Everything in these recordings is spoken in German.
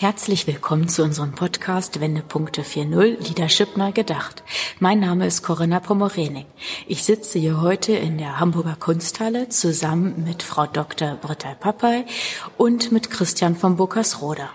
Herzlich willkommen zu unserem Podcast Wendepunkte 4.0 Leadership neu gedacht. Mein Name ist Corinna Pomorening. Ich sitze hier heute in der Hamburger Kunsthalle zusammen mit Frau Dr. Britta Pappay und mit Christian von Burkersroda.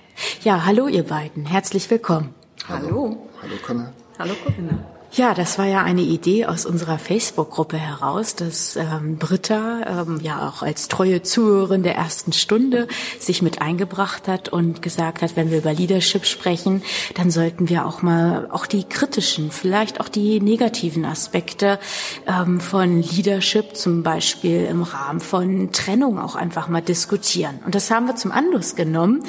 Ja, hallo ihr beiden. Herzlich willkommen. Hallo. Hallo, Corinna. Hallo Corinna. Ja, das war ja eine Idee aus unserer Facebook-Gruppe heraus, dass ähm, Britta ähm, ja auch als treue Zuhörerin der ersten Stunde sich mit eingebracht hat und gesagt hat, wenn wir über Leadership sprechen, dann sollten wir auch mal auch die kritischen, vielleicht auch die negativen Aspekte ähm, von Leadership, zum Beispiel im Rahmen von Trennung, auch einfach mal diskutieren. Und das haben wir zum Anlass genommen,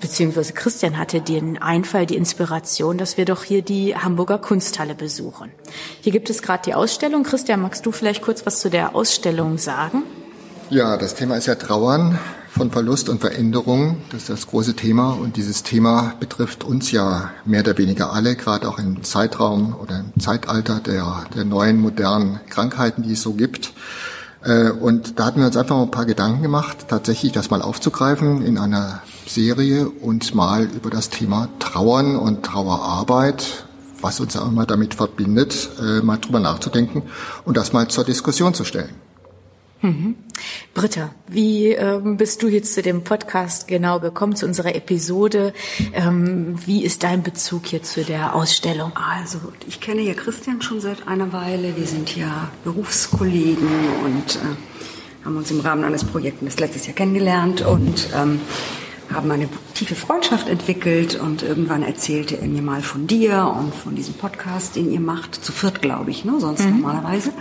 beziehungsweise Christian hatte den Einfall, die Inspiration, dass wir doch hier die Hamburger Kunsthalle besuchen. Hier gibt es gerade die Ausstellung. Christian, magst du vielleicht kurz was zu der Ausstellung sagen? Ja, das Thema ist ja Trauern von Verlust und Veränderung. Das ist das große Thema und dieses Thema betrifft uns ja mehr oder weniger alle, gerade auch im Zeitraum oder im Zeitalter der, der neuen modernen Krankheiten, die es so gibt. Äh, und da hatten wir uns einfach mal ein paar Gedanken gemacht, tatsächlich das mal aufzugreifen in einer Serie und mal über das Thema Trauern und Trauerarbeit, was uns auch immer damit verbindet, äh, mal drüber nachzudenken und das mal zur Diskussion zu stellen. Mhm. Britta, wie ähm, bist du jetzt zu dem Podcast genau gekommen, zu unserer Episode? Ähm, wie ist dein Bezug hier zu der Ausstellung? Also, ich kenne ja Christian schon seit einer Weile. Wir sind ja Berufskollegen und äh, haben uns im Rahmen eines Projektes letztes Jahr kennengelernt und ähm, haben eine tiefe Freundschaft entwickelt und irgendwann erzählte er mir mal von dir und von diesem Podcast, den ihr macht, zu viert, glaube ich, ne? sonst mhm. normalerweise.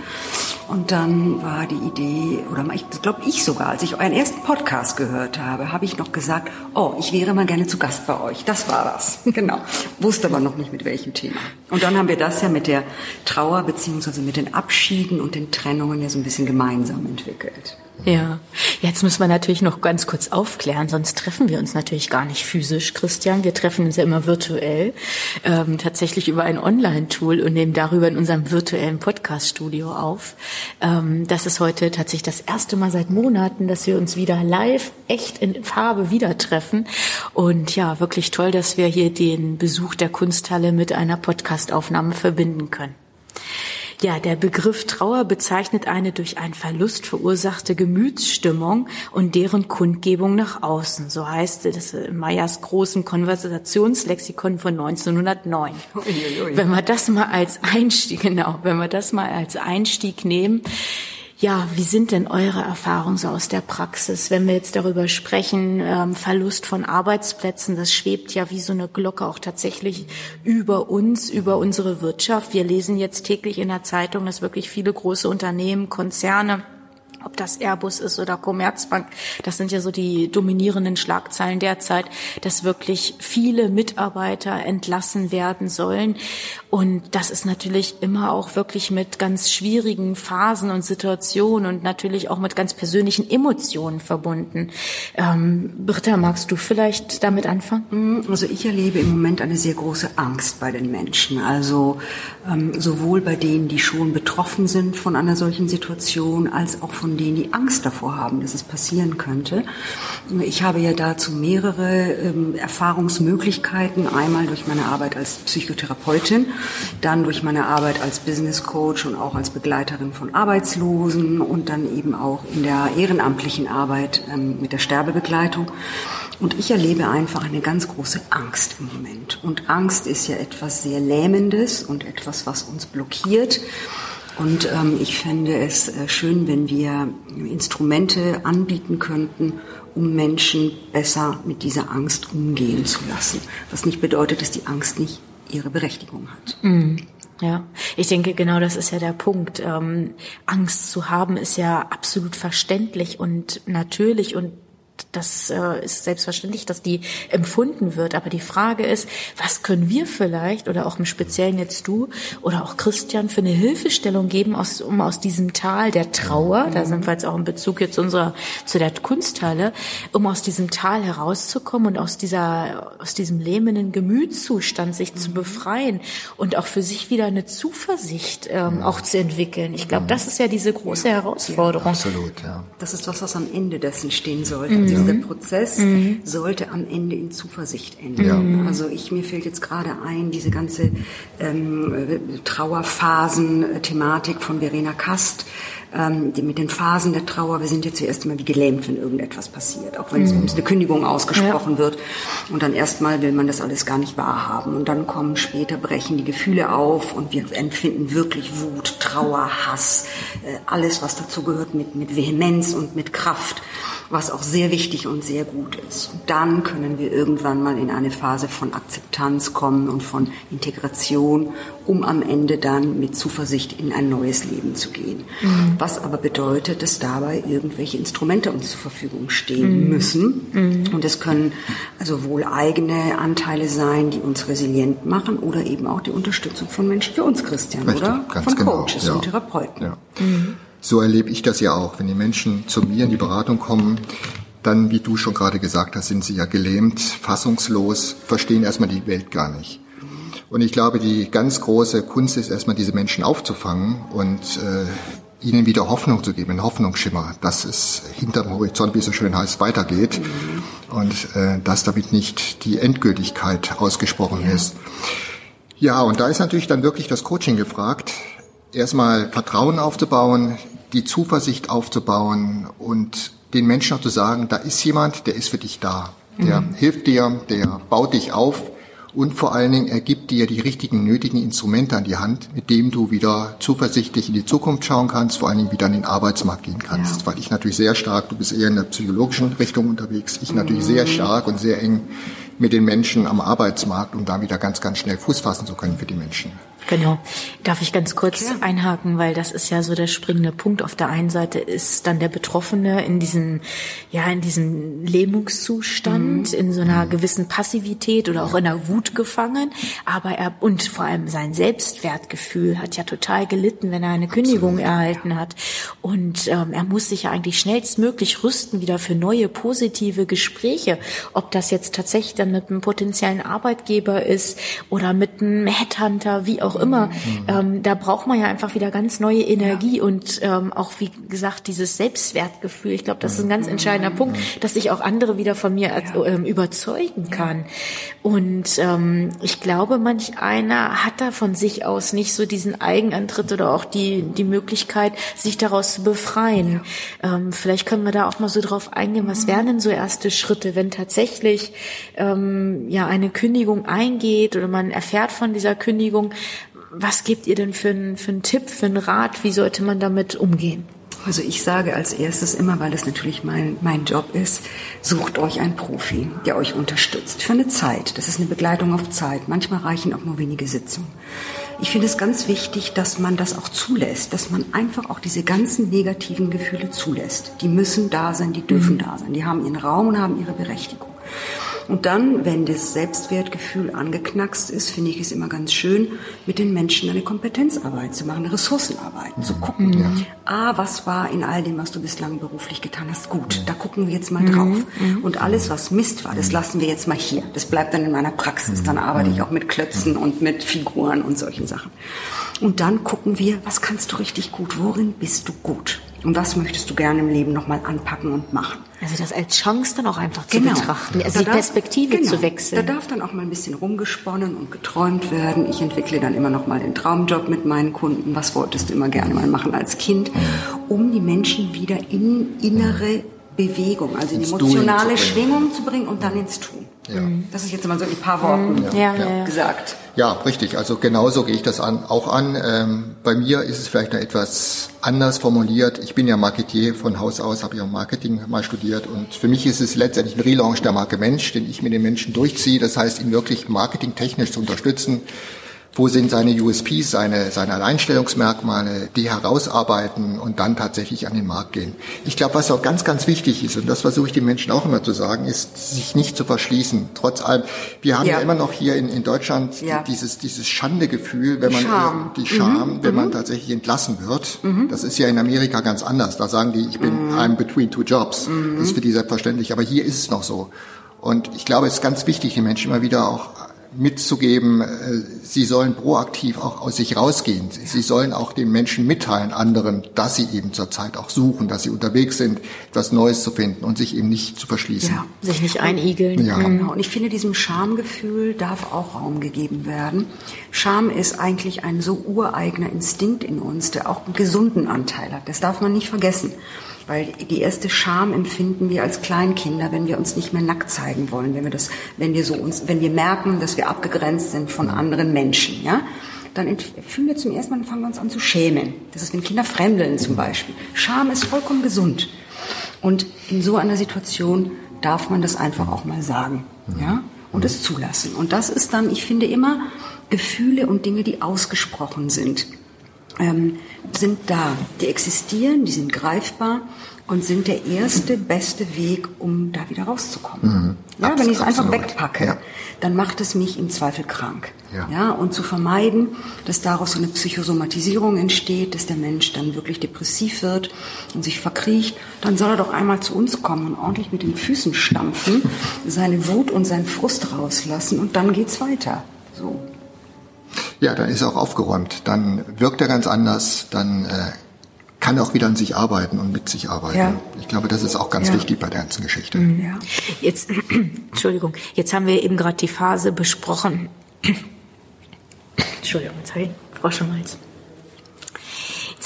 Und dann war die Idee, oder ich glaube ich sogar, als ich euren ersten Podcast gehört habe, habe ich noch gesagt, oh, ich wäre mal gerne zu Gast bei euch. Das war das. Genau. Wusste aber noch nicht mit welchem Thema. Und dann haben wir das ja mit der Trauer beziehungsweise mit den Abschieden und den Trennungen ja so ein bisschen gemeinsam entwickelt. Ja, jetzt müssen wir natürlich noch ganz kurz aufklären, sonst treffen wir uns natürlich gar nicht physisch, Christian. Wir treffen uns ja immer virtuell, ähm, tatsächlich über ein Online-Tool und nehmen darüber in unserem virtuellen Podcast-Studio auf. Ähm, das ist heute tatsächlich das erste Mal seit Monaten, dass wir uns wieder live, echt in Farbe wieder treffen. Und ja, wirklich toll, dass wir hier den Besuch der Kunsthalle mit einer Podcast-Aufnahme verbinden können. Ja, der Begriff Trauer bezeichnet eine durch einen Verlust verursachte Gemütsstimmung und deren Kundgebung nach außen. So heißt es in Meyers großen Konversationslexikon von 1909. Uiuiui. Wenn wir das mal als Einstieg, genau, wenn wir das mal als Einstieg nehmen, ja, wie sind denn eure Erfahrungen so aus der Praxis, wenn wir jetzt darüber sprechen, ähm, Verlust von Arbeitsplätzen, das schwebt ja wie so eine Glocke auch tatsächlich über uns, über unsere Wirtschaft. Wir lesen jetzt täglich in der Zeitung, dass wirklich viele große Unternehmen, Konzerne, ob das Airbus ist oder Commerzbank, das sind ja so die dominierenden Schlagzeilen derzeit, dass wirklich viele Mitarbeiter entlassen werden sollen. Und das ist natürlich immer auch wirklich mit ganz schwierigen Phasen und Situationen und natürlich auch mit ganz persönlichen Emotionen verbunden. Ähm, Britta, magst du vielleicht damit anfangen? Mhm, also ich erlebe im Moment eine sehr große Angst bei den Menschen. Also ähm, sowohl bei denen, die schon betroffen sind von einer solchen Situation, als auch von denen, die Angst davor haben, dass es passieren könnte. Ich habe ja dazu mehrere ähm, Erfahrungsmöglichkeiten. Einmal durch meine Arbeit als Psychotherapeutin, dann durch meine Arbeit als Business Coach und auch als Begleiterin von Arbeitslosen und dann eben auch in der ehrenamtlichen Arbeit ähm, mit der Sterbebegleitung. Und ich erlebe einfach eine ganz große Angst im Moment. Und Angst ist ja etwas sehr Lähmendes und etwas, was uns blockiert. Und ähm, ich fände es äh, schön, wenn wir Instrumente anbieten könnten, um Menschen besser mit dieser Angst umgehen zu lassen. Was nicht bedeutet, dass die Angst nicht ihre Berechtigung hat. Mm. Ja, ich denke, genau das ist ja der Punkt. Ähm, Angst zu haben ist ja absolut verständlich und natürlich und das äh, ist selbstverständlich, dass die empfunden wird. Aber die Frage ist, was können wir vielleicht oder auch im Speziellen jetzt du oder auch Christian für eine Hilfestellung geben, aus, um aus diesem Tal der Trauer, da sind wir jetzt auch in Bezug jetzt unserer zu der Kunsthalle, um aus diesem Tal herauszukommen und aus dieser aus diesem lähmenden Gemütszustand sich zu befreien und auch für sich wieder eine Zuversicht ähm, auch zu entwickeln. Ich glaube, das ist ja diese große Herausforderung. Absolut, ja. Das ist was, was am Ende dessen stehen sollte. Also dieser Prozess sollte am Ende in Zuversicht enden. Also ich mir fällt jetzt gerade ein, diese ganze ähm, Trauerphasen-Thematik von Verena Kast, ähm, die, mit den Phasen der Trauer. Wir sind ja zuerst immer wie gelähmt, wenn irgendetwas passiert, auch wenn es uns eine Kündigung ausgesprochen wird. Und dann erstmal will man das alles gar nicht wahrhaben. Und dann kommen später, brechen die Gefühle auf und wir empfinden wirklich Wut, Trauer, Hass, äh, alles, was dazu gehört mit, mit Vehemenz und mit Kraft was auch sehr wichtig und sehr gut ist. Und dann können wir irgendwann mal in eine Phase von Akzeptanz kommen und von Integration, um am Ende dann mit Zuversicht in ein neues Leben zu gehen. Was aber bedeutet, dass dabei irgendwelche Instrumente uns zur Verfügung stehen müssen. Und es können also wohl eigene Anteile sein, die uns resilient machen oder eben auch die Unterstützung von Menschen für uns, Christian, Richtig, oder? von genau, Coaches ja. und Therapeuten. Ja. So erlebe ich das ja auch. Wenn die Menschen zu mir in die Beratung kommen, dann, wie du schon gerade gesagt hast, sind sie ja gelähmt, fassungslos, verstehen erstmal die Welt gar nicht. Und ich glaube, die ganz große Kunst ist erstmal, diese Menschen aufzufangen und äh, ihnen wieder Hoffnung zu geben, einen Hoffnungsschimmer, dass es hinterm Horizont, wie es so schön heißt, weitergeht und äh, dass damit nicht die Endgültigkeit ausgesprochen ist. Ja, und da ist natürlich dann wirklich das Coaching gefragt, erstmal Vertrauen aufzubauen, die Zuversicht aufzubauen und den Menschen auch zu sagen, da ist jemand, der ist für dich da. Der hilft dir, der baut dich auf und vor allen Dingen er gibt dir die richtigen nötigen Instrumente an die Hand, mit dem du wieder zuversichtlich in die Zukunft schauen kannst, vor allen Dingen wieder an den Arbeitsmarkt gehen kannst. Weil ich natürlich sehr stark, du bist eher in der psychologischen Richtung unterwegs, ich natürlich sehr stark und sehr eng mit den Menschen am Arbeitsmarkt, um da wieder ganz, ganz schnell Fuß fassen zu können für die Menschen. Genau. Darf ich ganz kurz einhaken, weil das ist ja so der springende Punkt. Auf der einen Seite ist dann der Betroffene in diesem, ja, in diesem Lähmungszustand, in so einer gewissen Passivität oder auch in einer Wut gefangen. Aber er, und vor allem sein Selbstwertgefühl hat ja total gelitten, wenn er eine Kündigung erhalten hat. Und ähm, er muss sich ja eigentlich schnellstmöglich rüsten wieder für neue positive Gespräche. Ob das jetzt tatsächlich dann mit einem potenziellen Arbeitgeber ist oder mit einem Headhunter, wie auch immer. Ähm, da braucht man ja einfach wieder ganz neue Energie und ähm, auch, wie gesagt, dieses Selbstwertgefühl. Ich glaube, das ist ein ganz entscheidender Punkt, dass ich auch andere wieder von mir ähm, überzeugen kann. Und ähm, ich glaube, manch einer hat da von sich aus nicht so diesen Eigenantritt oder auch die, die Möglichkeit, sich daraus zu befreien. Ähm, vielleicht können wir da auch mal so drauf eingehen, was wären denn so erste Schritte, wenn tatsächlich ähm, ja eine Kündigung eingeht oder man erfährt von dieser Kündigung, was gebt ihr denn für einen, für einen Tipp, für einen Rat? Wie sollte man damit umgehen? Also ich sage als erstes immer, weil das natürlich mein, mein Job ist, sucht euch einen Profi, der euch unterstützt. Für eine Zeit. Das ist eine Begleitung auf Zeit. Manchmal reichen auch nur wenige Sitzungen. Ich finde es ganz wichtig, dass man das auch zulässt, dass man einfach auch diese ganzen negativen Gefühle zulässt. Die müssen da sein, die dürfen da sein. Die haben ihren Raum und haben ihre Berechtigung. Und dann, wenn das Selbstwertgefühl angeknackst ist, finde ich es immer ganz schön, mit den Menschen eine Kompetenzarbeit zu machen, eine Ressourcenarbeit, zu gucken. Ah, was war in all dem, was du bislang beruflich getan hast, gut. Da gucken wir jetzt mal drauf. Und alles, was Mist war, das lassen wir jetzt mal hier. Das bleibt dann in meiner Praxis. Dann arbeite ich auch mit Klötzen und mit Figuren und solchen Sachen. Und dann gucken wir, was kannst du richtig gut, worin bist du gut? Und was möchtest du gerne im Leben nochmal anpacken und machen? Also das als Chance dann auch einfach zu betrachten, also Da die darf- Perspektive genau. zu wechseln. Da darf dann auch mal ein bisschen rumgesponnen und geträumt werden. Ich entwickle dann immer noch mal den Traumjob mit meinen Kunden. Was wolltest du immer gerne mal machen als Kind? Um die Menschen wieder in innere Bewegung, also in emotionale. Schwingung zu bringen und dann ins Tun. Ja. Das ist jetzt mal so in ein paar Worten ja, ja, ja. gesagt. Ja, richtig. Also genauso gehe ich das an, auch an. Ähm, bei mir ist es vielleicht noch etwas anders formuliert. Ich bin ja Marketier von Haus aus, habe ja Marketing mal studiert und für mich ist es letztendlich ein Relaunch der Marke Mensch, den ich mit den Menschen durchziehe. Das heißt, ihn wirklich marketingtechnisch zu unterstützen, wo sind seine USPs, seine, seine Alleinstellungsmerkmale, die herausarbeiten und dann tatsächlich an den Markt gehen. Ich glaube, was auch ganz, ganz wichtig ist, und das versuche ich den Menschen auch immer zu sagen, ist, sich nicht zu verschließen. Trotz allem, wir haben ja, ja immer noch hier in, in Deutschland ja. dieses, dieses Schandegefühl, wenn man, Scham. die Scham, mhm. wenn man mhm. tatsächlich entlassen wird. Mhm. Das ist ja in Amerika ganz anders. Da sagen die, ich bin, mhm. I'm between two jobs. Das ist für die selbstverständlich. Aber hier ist es noch so. Und ich glaube, es ist ganz wichtig, den Menschen immer wieder auch mitzugeben, äh, sie sollen proaktiv auch aus sich rausgehen. Sie sollen auch den Menschen mitteilen, anderen, dass sie eben zurzeit auch suchen, dass sie unterwegs sind, etwas Neues zu finden und sich eben nicht zu verschließen. Ja, sich nicht einigeln. Ja. Genau. Und ich finde, diesem Schamgefühl darf auch Raum gegeben werden. Scham ist eigentlich ein so ureigener Instinkt in uns, der auch einen gesunden Anteil hat. Das darf man nicht vergessen. Weil die erste Scham empfinden wir als Kleinkinder, wenn wir uns nicht mehr nackt zeigen wollen, wenn wir das, wenn wir so uns, wenn wir merken, dass wir abgegrenzt sind von anderen Menschen, ja. Dann fühlen wir zum ersten Mal, fangen wir uns an zu schämen. Das ist, wenn Kinder fremdeln zum Beispiel. Scham ist vollkommen gesund. Und in so einer Situation darf man das einfach auch mal sagen, ja. Und es zulassen. Und das ist dann, ich finde immer, Gefühle und Dinge, die ausgesprochen sind ähm, sind da. Die existieren, die sind greifbar und sind der erste, beste Weg, um da wieder rauszukommen. Mhm. Ja, Abs wenn ich es einfach wegpacke, ja. dann macht es mich im Zweifel krank. Ja. ja. Und zu vermeiden, dass daraus so eine Psychosomatisierung entsteht, dass der Mensch dann wirklich depressiv wird und sich verkriecht, dann soll er doch einmal zu uns kommen und ordentlich mit den Füßen stampfen, seine Wut und seinen Frust rauslassen und dann geht's weiter. So. Ja, dann ist er auch aufgeräumt. Dann wirkt er ganz anders. Dann äh, kann er auch wieder an sich arbeiten und mit sich arbeiten. Ja. Ich glaube, das ist auch ganz ja. wichtig bei der ganzen Geschichte. Mhm. Ja. Jetzt, Entschuldigung, jetzt haben wir eben gerade die Phase besprochen. Entschuldigung, jetzt habe ich Frosch im Hals.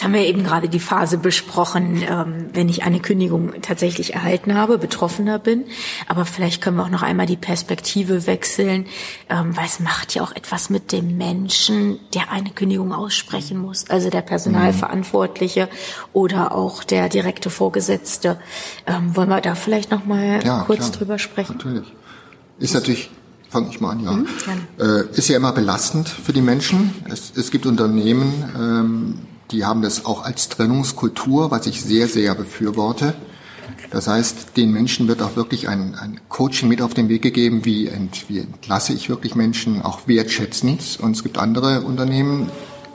Jetzt haben wir eben gerade die Phase besprochen, ähm, wenn ich eine Kündigung tatsächlich erhalten habe, Betroffener bin. Aber vielleicht können wir auch noch einmal die Perspektive wechseln, ähm, weil es macht ja auch etwas mit dem Menschen, der eine Kündigung aussprechen muss. Also der Personalverantwortliche oder auch der direkte Vorgesetzte. Ähm, wollen wir da vielleicht noch mal ja, kurz klar. drüber sprechen? Natürlich. Ist natürlich fange ich mal an, ja. Mhm, äh, ist ja immer belastend für die Menschen. Es, es gibt Unternehmen, ähm, die haben das auch als Trennungskultur, was ich sehr, sehr befürworte. Das heißt, den Menschen wird auch wirklich ein, ein Coaching mit auf den Weg gegeben, wie, ent, wie entlasse ich wirklich Menschen auch wertschätzend. Und es gibt andere Unternehmen,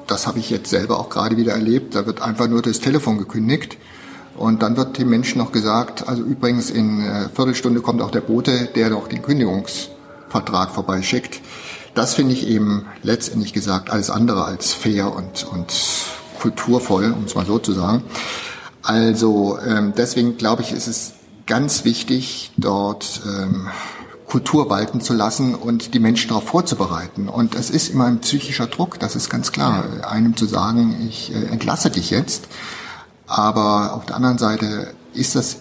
das habe ich jetzt selber auch gerade wieder erlebt, da wird einfach nur das Telefon gekündigt. Und dann wird dem Menschen noch gesagt, also übrigens in äh, Viertelstunde kommt auch der Bote, der noch den Kündigungsvertrag vorbeischickt. Das finde ich eben letztendlich gesagt alles andere als fair und, und kulturvoll, um es mal so zu sagen. Also ähm, deswegen glaube ich, ist es ganz wichtig, dort ähm, Kultur walten zu lassen und die Menschen darauf vorzubereiten. Und es ist immer ein psychischer Druck, das ist ganz klar, einem zu sagen, ich äh, entlasse dich jetzt. Aber auf der anderen Seite ist das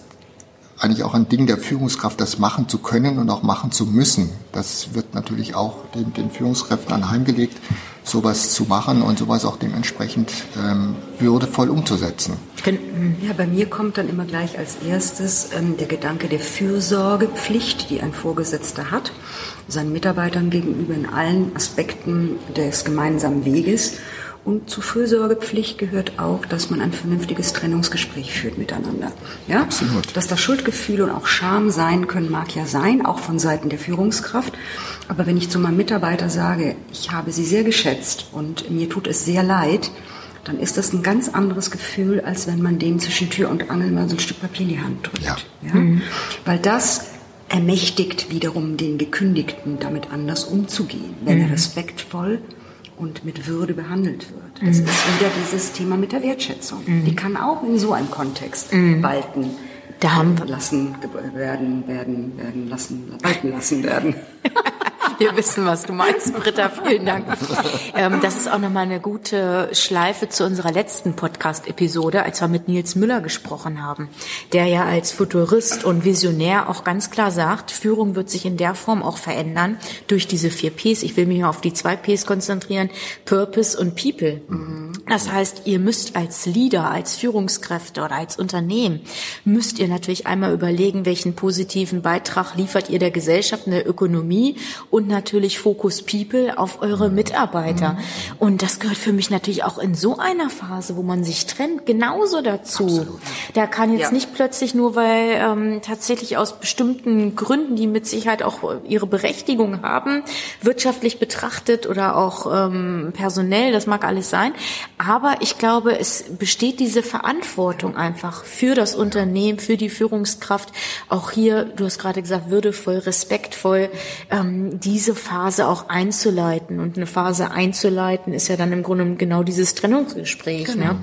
eigentlich auch ein Ding der Führungskraft, das machen zu können und auch machen zu müssen. Das wird natürlich auch den, den Führungskräften anheimgelegt, sowas zu machen und sowas auch dementsprechend ähm, würdevoll umzusetzen. Ja, bei mir kommt dann immer gleich als erstes ähm, der Gedanke der Fürsorgepflicht, die ein Vorgesetzter hat, seinen Mitarbeitern gegenüber in allen Aspekten des gemeinsamen Weges. Und zur Fürsorgepflicht gehört auch, dass man ein vernünftiges Trennungsgespräch führt miteinander. Ja? Absolut. Dass da Schuldgefühle und auch Scham sein können, mag ja sein, auch von Seiten der Führungskraft. Aber wenn ich zu meinem Mitarbeiter sage, ich habe Sie sehr geschätzt und mir tut es sehr leid, dann ist das ein ganz anderes Gefühl, als wenn man dem zwischen Tür und Angel mal so ein Stück Papier in die Hand drückt. Ja. ja? Mhm. Weil das ermächtigt wiederum den Gekündigten, damit anders umzugehen, wenn er mhm. respektvoll und mit Würde behandelt wird. Das mhm. ist wieder dieses Thema mit der Wertschätzung. Mhm. Die kann auch in so einem Kontext mhm. walten. Da haben lassen werden werden werden lassen walten lassen werden. Wir wissen, was du meinst, Britta. Vielen Dank. Ähm, das ist auch nochmal eine gute Schleife zu unserer letzten Podcast-Episode, als wir mit Nils Müller gesprochen haben, der ja als Futurist und Visionär auch ganz klar sagt, Führung wird sich in der Form auch verändern durch diese vier Ps. Ich will mich auf die zwei Ps konzentrieren, Purpose und People. Das heißt, ihr müsst als Leader, als Führungskräfte oder als Unternehmen, müsst ihr natürlich einmal überlegen, welchen positiven Beitrag liefert ihr der Gesellschaft, der Ökonomie und und natürlich Focus People auf eure Mitarbeiter. Mhm. Und das gehört für mich natürlich auch in so einer Phase, wo man sich trennt, genauso dazu. Absolut. Da kann jetzt ja. nicht plötzlich nur, weil ähm, tatsächlich aus bestimmten Gründen, die mit Sicherheit auch ihre Berechtigung haben, wirtschaftlich betrachtet oder auch ähm, personell, das mag alles sein. Aber ich glaube, es besteht diese Verantwortung einfach für das Unternehmen, für die Führungskraft, auch hier, du hast gerade gesagt, würdevoll, respektvoll, ähm, diese Phase auch einzuleiten. Und eine Phase einzuleiten ist ja dann im Grunde genau dieses Trennungsgespräch. Genau. Ne?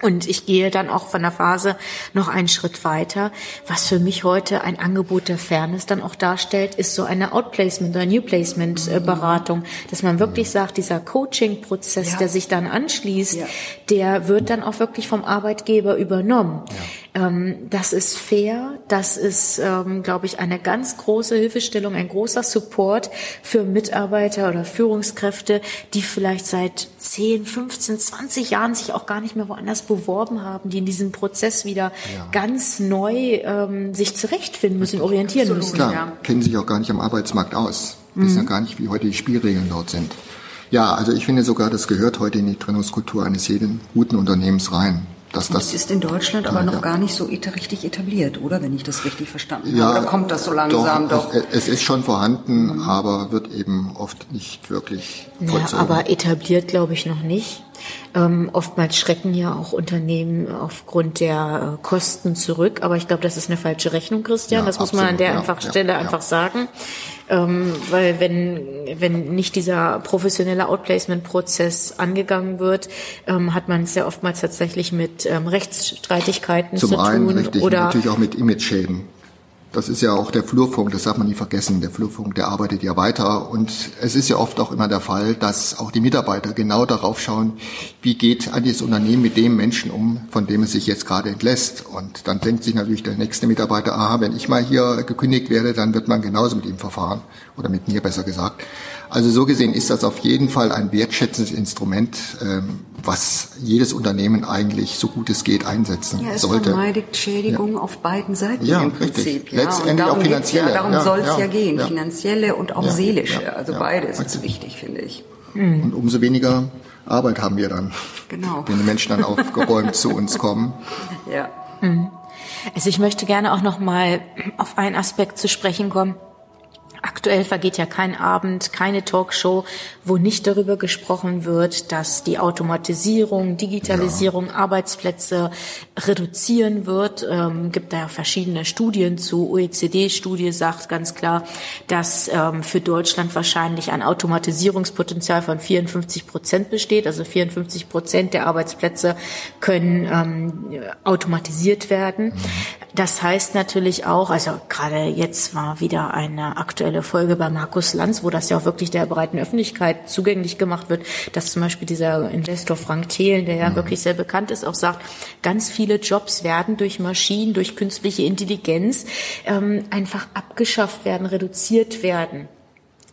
Und ich gehe dann auch von der Phase noch einen Schritt weiter. Was für mich heute ein Angebot der Fairness dann auch darstellt, ist so eine Outplacement oder New Placement äh, Beratung, dass man wirklich sagt, dieser Coaching-Prozess, ja. der sich dann anschließt, ja. der wird dann auch wirklich vom Arbeitgeber übernommen. Ja. Ähm, das ist fair, das ist, ähm, glaube ich, eine ganz große Hilfestellung, ein großer Support für Mitarbeiter oder Führungskräfte, die vielleicht seit 10, 15, 20 Jahren sich auch gar nicht mehr woanders beworben haben, die in diesem Prozess wieder ja. ganz neu ähm, sich zurechtfinden müssen, orientieren Absolut. müssen. Klar, kennen sich auch gar nicht am Arbeitsmarkt aus, wissen mhm. ja gar nicht, wie heute die Spielregeln dort sind. Ja, also ich finde sogar, das gehört heute in die Trennungskultur eines jeden guten Unternehmens rein dass das, das ist in Deutschland aber noch ja. gar nicht so richtig etabliert, oder? Wenn ich das richtig verstanden ja, habe. Oder kommt das so langsam doch? doch? Es, es, ist schon vorhanden, mhm. aber wird eben oft nicht wirklich ja, Aber etabliert glaube ich noch nicht. Ähm, oftmals schrecken ja auch Unternehmen aufgrund der äh, Kosten zurück, aber ich glaube, das ist eine falsche Rechnung, Christian. Ja, das muss absolut, man an der ja, einfach Stelle ja, einfach sagen. Ähm, weil wenn, wenn nicht dieser professionelle Outplacement-Prozess angegangen wird, ähm, hat man es ja oftmals tatsächlich mit ähm, Rechtsstreitigkeiten Zum zu einen, tun. Richtig, oder natürlich auch mit Image-Schäden. Das ist ja auch der Flurfunk, das darf man nie vergessen. Der Flurfunk, der arbeitet ja weiter. Und es ist ja oft auch immer der Fall, dass auch die Mitarbeiter genau darauf schauen, wie geht eigentlich das Unternehmen mit dem Menschen um, von dem es sich jetzt gerade entlässt. Und dann denkt sich natürlich der nächste Mitarbeiter, aha, wenn ich mal hier gekündigt werde, dann wird man genauso mit ihm verfahren. Oder mit mir besser gesagt. Also so gesehen ist das auf jeden Fall ein wertschätzendes Instrument, ähm, was jedes Unternehmen eigentlich so gut es geht einsetzen ja, es sollte. vermeidet Schädigungen ja. auf beiden Seiten ja, im Prinzip. Richtig. Ja. Letztendlich auch finanzielle. Ja, darum ja, soll es ja, gehen, finanzielle und auch seelische. Also beides ist wichtig, finde ich. Und umso weniger Arbeit haben wir dann, genau. wenn die Menschen dann aufgeräumt zu uns kommen. Ja. Mhm. Also ich möchte gerne auch noch mal auf einen Aspekt zu sprechen kommen, Aktuell vergeht ja kein Abend, keine Talkshow, wo nicht darüber gesprochen wird, dass die Automatisierung, Digitalisierung ja. Arbeitsplätze reduzieren wird. Ähm, gibt da ja verschiedene Studien zu. OECD-Studie sagt ganz klar, dass ähm, für Deutschland wahrscheinlich ein Automatisierungspotenzial von 54 Prozent besteht. Also 54 Prozent der Arbeitsplätze können ähm, automatisiert werden. Mhm. Das heißt natürlich auch, also gerade jetzt war wieder eine aktuelle Folge bei Markus Lanz, wo das ja auch wirklich der breiten Öffentlichkeit zugänglich gemacht wird, dass zum Beispiel dieser Investor Frank Thelen, der ja mhm. wirklich sehr bekannt ist, auch sagt, ganz viele Jobs werden durch Maschinen, durch künstliche Intelligenz ähm, einfach abgeschafft werden, reduziert werden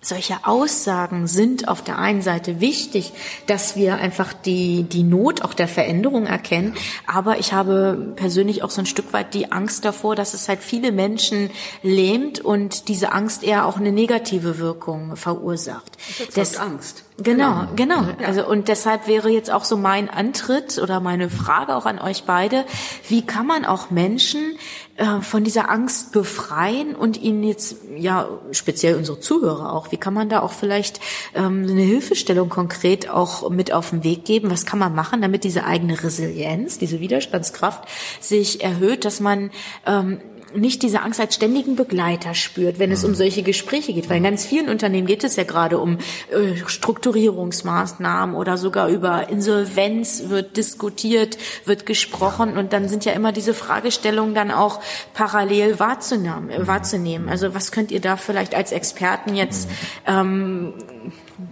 solche Aussagen sind auf der einen Seite wichtig, dass wir einfach die, die Not auch der Veränderung erkennen. Aber ich habe persönlich auch so ein Stück weit die Angst davor, dass es halt viele Menschen lähmt und diese Angst eher auch eine negative Wirkung verursacht. Das Angst. Genau, genau. Ja. Also und deshalb wäre jetzt auch so mein Antritt oder meine Frage auch an euch beide: Wie kann man auch Menschen äh, von dieser Angst befreien und ihnen jetzt ja speziell unsere Zuhörer auch? Wie kann man da auch vielleicht ähm, eine Hilfestellung konkret auch mit auf den Weg geben? Was kann man machen, damit diese eigene Resilienz, diese Widerstandskraft sich erhöht, dass man ähm, nicht diese Angst als ständigen Begleiter spürt, wenn es um solche Gespräche geht. Weil in ganz vielen Unternehmen geht es ja gerade um äh, Strukturierungsmaßnahmen oder sogar über Insolvenz wird diskutiert, wird gesprochen und dann sind ja immer diese Fragestellungen dann auch parallel wahrzunehmen. wahrzunehmen. Also was könnt ihr da vielleicht als Experten jetzt ähm,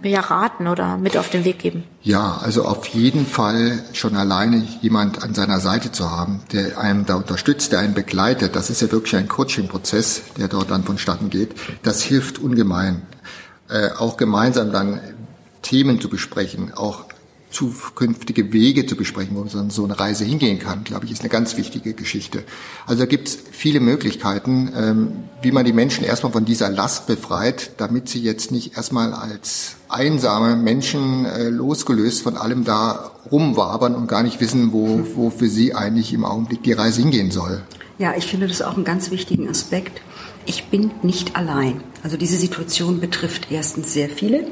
ja raten oder mit auf den Weg geben? Ja, also auf jeden Fall schon alleine jemand an seiner Seite zu haben, der einem da unterstützt, der einen begleitet. Das ist ja wirklich ein Coaching-Prozess, der dort dann vonstatten geht. Das hilft ungemein. Äh, auch gemeinsam dann Themen zu besprechen, auch zukünftige Wege zu besprechen, wo so eine Reise hingehen kann, glaube ich, ist eine ganz wichtige Geschichte. Also da gibt es viele Möglichkeiten, ähm, wie man die Menschen erstmal von dieser Last befreit, damit sie jetzt nicht erstmal als einsame Menschen äh, losgelöst von allem da rumwabern und gar nicht wissen, wo, wo für sie eigentlich im Augenblick die Reise hingehen soll. Ja, ich finde das auch einen ganz wichtigen Aspekt. Ich bin nicht allein. Also diese Situation betrifft erstens sehr viele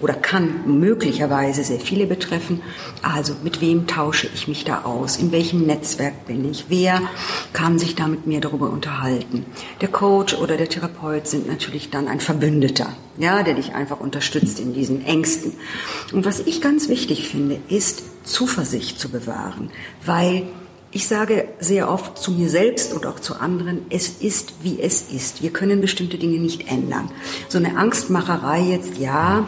oder kann möglicherweise sehr viele betreffen. Also mit wem tausche ich mich da aus? In welchem Netzwerk bin ich? Wer kann sich da mit mir darüber unterhalten? Der Coach oder der Therapeut sind natürlich dann ein Verbündeter, ja, der dich einfach unterstützt in diesen Ängsten. Und was ich ganz wichtig finde, ist Zuversicht zu bewahren, weil ich sage sehr oft zu mir selbst und auch zu anderen, es ist, wie es ist. Wir können bestimmte Dinge nicht ändern. So eine Angstmacherei jetzt, ja,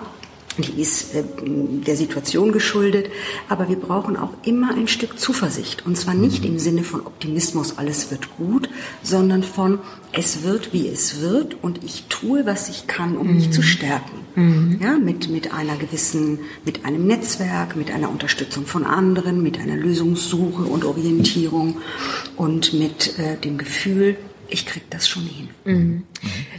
die ist äh, der Situation geschuldet. Aber wir brauchen auch immer ein Stück Zuversicht. Und zwar nicht im Sinne von Optimismus, alles wird gut, sondern von es wird, wie es wird und ich tue, was ich kann, um mich zu stärken. Mhm. Ja, mit, mit einer gewissen, mit einem Netzwerk, mit einer Unterstützung von anderen, mit einer Lösungssuche und Orientierung und mit äh, dem Gefühl, ich krieg das schon hin. Mhm.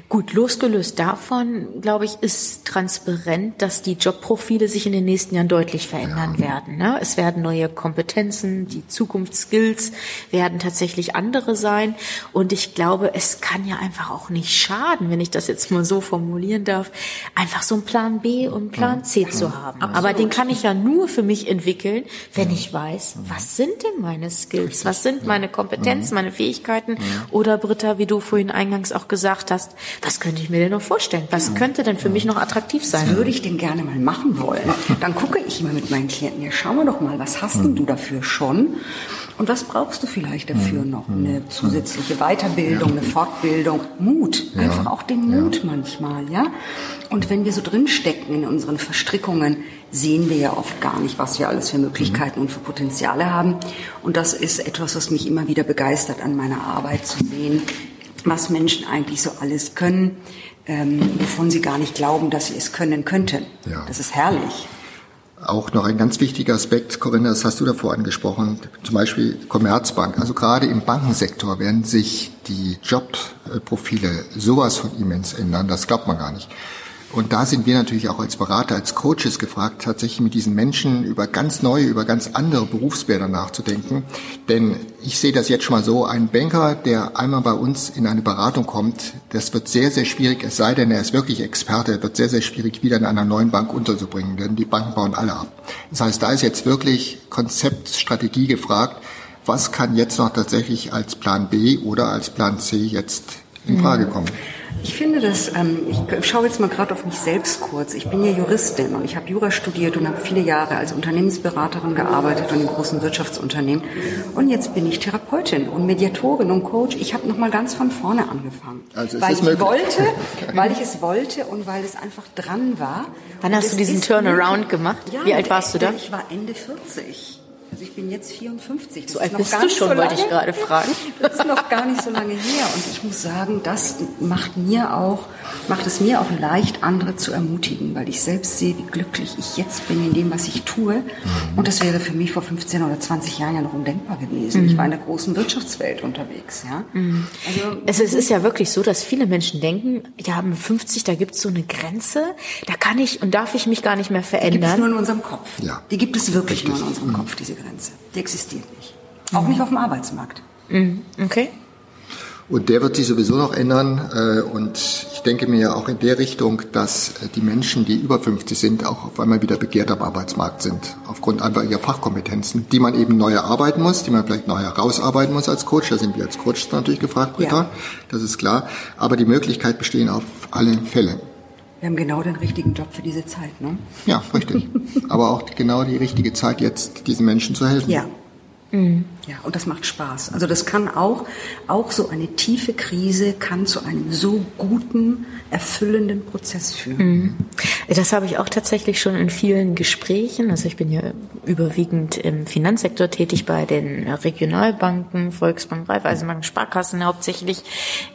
Gut, losgelöst davon, glaube ich, ist transparent, dass die Jobprofile sich in den nächsten Jahren deutlich verändern ja. werden. Ne? Es werden neue Kompetenzen, die Zukunftsskills werden tatsächlich andere sein. Und ich glaube, es kann ja einfach auch nicht schaden, wenn ich das jetzt mal so formulieren darf, einfach so einen Plan B und Plan C ja. zu haben. Absolut. Aber den kann ich ja nur für mich entwickeln, wenn ich weiß, was sind denn meine Skills, was sind meine Kompetenzen, meine Fähigkeiten oder Britta, wie du vorhin eingangs auch gesagt hast, was könnte ich mir denn noch vorstellen? Was könnte denn für mich noch attraktiv sein? Was würde ich denn gerne mal machen wollen? Dann gucke ich immer mit meinen Klienten, ja, schauen wir doch mal, was hast denn du dafür schon? Und was brauchst du vielleicht dafür noch? Eine zusätzliche Weiterbildung, eine Fortbildung, Mut, einfach auch den Mut manchmal, ja? Und wenn wir so drinstecken in unseren Verstrickungen, sehen wir ja oft gar nicht, was wir alles für Möglichkeiten und für Potenziale haben. Und das ist etwas, was mich immer wieder begeistert an meiner Arbeit zu sehen, was Menschen eigentlich so alles können, ähm, wovon sie gar nicht glauben, dass sie es können könnten. Ja. Das ist herrlich. Auch noch ein ganz wichtiger Aspekt, Corinna, das hast du davor angesprochen, zum Beispiel Commerzbank. Also gerade im Bankensektor werden sich die Jobprofile sowas von immens ändern, das glaubt man gar nicht. Und da sind wir natürlich auch als Berater, als Coaches gefragt, tatsächlich mit diesen Menschen über ganz neue, über ganz andere Berufsbilder nachzudenken. Denn ich sehe das jetzt schon mal so, ein Banker, der einmal bei uns in eine Beratung kommt, das wird sehr, sehr schwierig, es sei denn, er ist wirklich Experte, wird sehr, sehr schwierig, wieder in einer neuen Bank unterzubringen, denn die Banken bauen alle ab. Das heißt, da ist jetzt wirklich Konzeptstrategie gefragt, was kann jetzt noch tatsächlich als Plan B oder als Plan C jetzt in Frage kommen. Ich finde das, ähm, ich schaue jetzt mal gerade auf mich selbst kurz. Ich bin ja Juristin und ich habe Jura studiert und habe viele Jahre als Unternehmensberaterin gearbeitet und in großen Wirtschaftsunternehmen. Und jetzt bin ich Therapeutin und Mediatorin und Coach. Ich habe nochmal ganz von vorne angefangen. Also weil ich möglich? wollte, weil ich es wollte und weil es einfach dran war. Wann hast du diesen Turnaround gemacht? Ja, Wie alt warst du da? Ich war Ende 40. Also ich bin jetzt 54. Das so alt bist du schon, so wollte ich gerade fragen. Das ist noch gar nicht so lange her. Und ich muss sagen, das macht mir auch, macht es mir auch leicht, andere zu ermutigen, weil ich selbst sehe, wie glücklich ich jetzt bin in dem, was ich tue. Mhm. Und das wäre für mich vor 15 oder 20 Jahren ja noch undenkbar gewesen. Mhm. Ich war in der großen Wirtschaftswelt unterwegs. Ja? Mhm. Also, es, es ist ja wirklich so, dass viele Menschen denken, ja, mit 50, da gibt es so eine Grenze, da kann ich und darf ich mich gar nicht mehr verändern. Die gibt es nur in unserem Kopf. Ja. Die gibt es wirklich Richtig. nur in unserem Kopf, diese Grenze. Die existiert nicht. Auch mhm. nicht auf dem Arbeitsmarkt. Mhm. Okay. Und der wird sich sowieso noch ändern. Äh, und ich denke mir auch in der Richtung, dass äh, die Menschen, die über 50 sind, auch auf einmal wieder begehrt am Arbeitsmarkt sind. Aufgrund einfach ihrer Fachkompetenzen, die man eben neu erarbeiten muss, die man vielleicht neu herausarbeiten muss als Coach. Da sind wir als Coach natürlich gefragt, Britta. Ja. Das ist klar. Aber die Möglichkeit bestehen auf alle Fälle. Wir haben genau den richtigen Job für diese Zeit, ne? Ja, richtig. Aber auch genau die richtige Zeit, jetzt diesen Menschen zu helfen. Ja. Mhm. Ja, und das macht Spaß. Also das kann auch, auch so eine tiefe Krise kann zu einem so guten, erfüllenden Prozess führen. Mhm. Das habe ich auch tatsächlich schon in vielen Gesprächen. Also ich bin ja überwiegend im Finanzsektor tätig bei den Regionalbanken, Volksbank, Raiffeisenbank, Sparkassen hauptsächlich,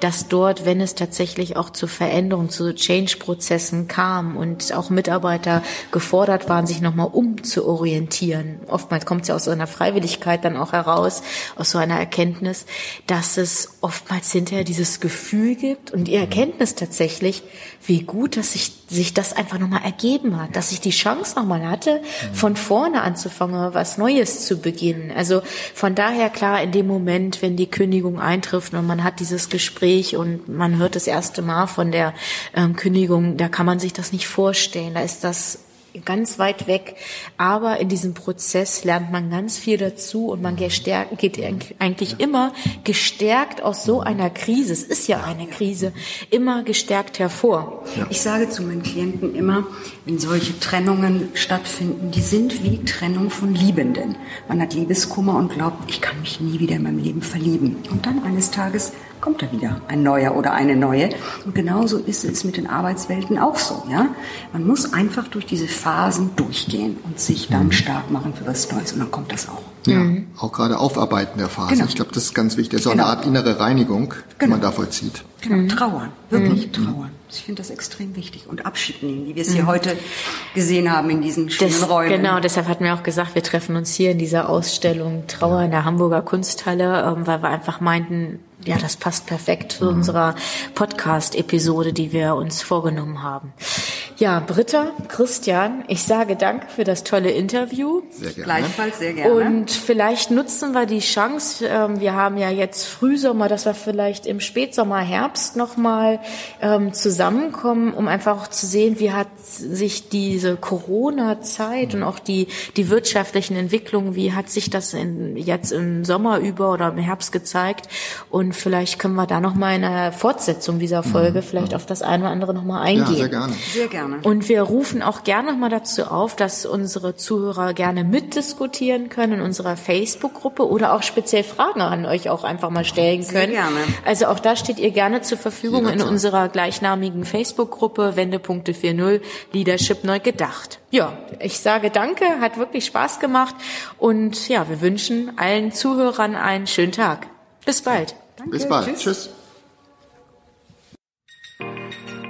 dass dort, wenn es tatsächlich auch zu Veränderungen, zu Change-Prozessen kam und auch Mitarbeiter gefordert waren, sich nochmal umzuorientieren. Oftmals kommt es ja aus einer Freiwilligkeit dann auch heraus, aus so einer Erkenntnis, dass es oftmals hinterher dieses Gefühl gibt und die Erkenntnis tatsächlich, wie gut, dass sich, sich das einfach nochmal ergeben hat, dass ich die Chance nochmal hatte, von vorne anzufangen, was Neues zu beginnen. Also von daher klar, in dem Moment, wenn die Kündigung eintrifft und man hat dieses Gespräch und man hört das erste Mal von der ähm, Kündigung, da kann man sich das nicht vorstellen. Da ist das ganz weit weg. Aber in diesem Prozess lernt man ganz viel dazu und man gestärkt, geht eigentlich immer gestärkt aus so einer Krise, es ist ja eine Krise, immer gestärkt hervor. Ich sage zu meinen Klienten immer, wenn solche Trennungen stattfinden, die sind wie Trennung von Liebenden. Man hat Liebeskummer und glaubt, ich kann mich nie wieder in meinem Leben verlieben. Und dann eines Tages kommt da wieder ein neuer oder eine neue. Und genauso ist es mit den Arbeitswelten auch so. Ja? Man muss einfach durch diese Phasen durchgehen und sich dann mhm. stark machen für was Neues. Und dann kommt das auch. Ja, mhm. auch gerade Aufarbeiten der Phase. Genau. Ich glaube, das ist ganz wichtig. Das ist auch genau. eine Art innere Reinigung, die genau. man da vollzieht. Genau. Mhm. Trauern, wirklich mhm. trauern. Ich finde das extrem wichtig. Und Abschied nehmen, wie wir es hier mhm. heute gesehen haben in diesen schönen das, Räumen. Genau, deshalb hatten wir auch gesagt, wir treffen uns hier in dieser Ausstellung Trauer in der Hamburger Kunsthalle, ähm, weil wir einfach meinten, ja, das passt perfekt zu mhm. unserer Podcast-Episode, die wir uns vorgenommen haben. Ja, Britta, Christian, ich sage danke für das tolle Interview. Sehr gerne. Gleichfalls sehr gerne. Und vielleicht nutzen wir die Chance, ähm, wir haben ja jetzt Frühsommer, dass wir vielleicht im Spätsommer, Herbst nochmal ähm, zusammenkommen, um einfach auch zu sehen, wie hat sich diese Corona-Zeit und auch die, die wirtschaftlichen Entwicklungen, wie hat sich das in, jetzt im Sommer über oder im Herbst gezeigt. Und vielleicht können wir da nochmal in einer Fortsetzung dieser Folge mhm. vielleicht auf das eine oder andere nochmal eingehen. Ja, sehr gerne. Sehr gerne gerne. Und wir rufen auch gerne nochmal dazu auf, dass unsere Zuhörer gerne mitdiskutieren können in unserer Facebook-Gruppe oder auch speziell Fragen an euch auch einfach mal stellen können. Sehr gerne. Also auch da steht ihr gerne zur Verfügung in unserer gleichnamigen Facebook-Gruppe Wendepunkte 4.0 Leadership neu gedacht. Ja, ich sage danke, hat wirklich Spaß gemacht und ja, wir wünschen allen Zuhörern einen schönen Tag. Bis bald. Danke. Bis bald. Tschüss. Tschüss.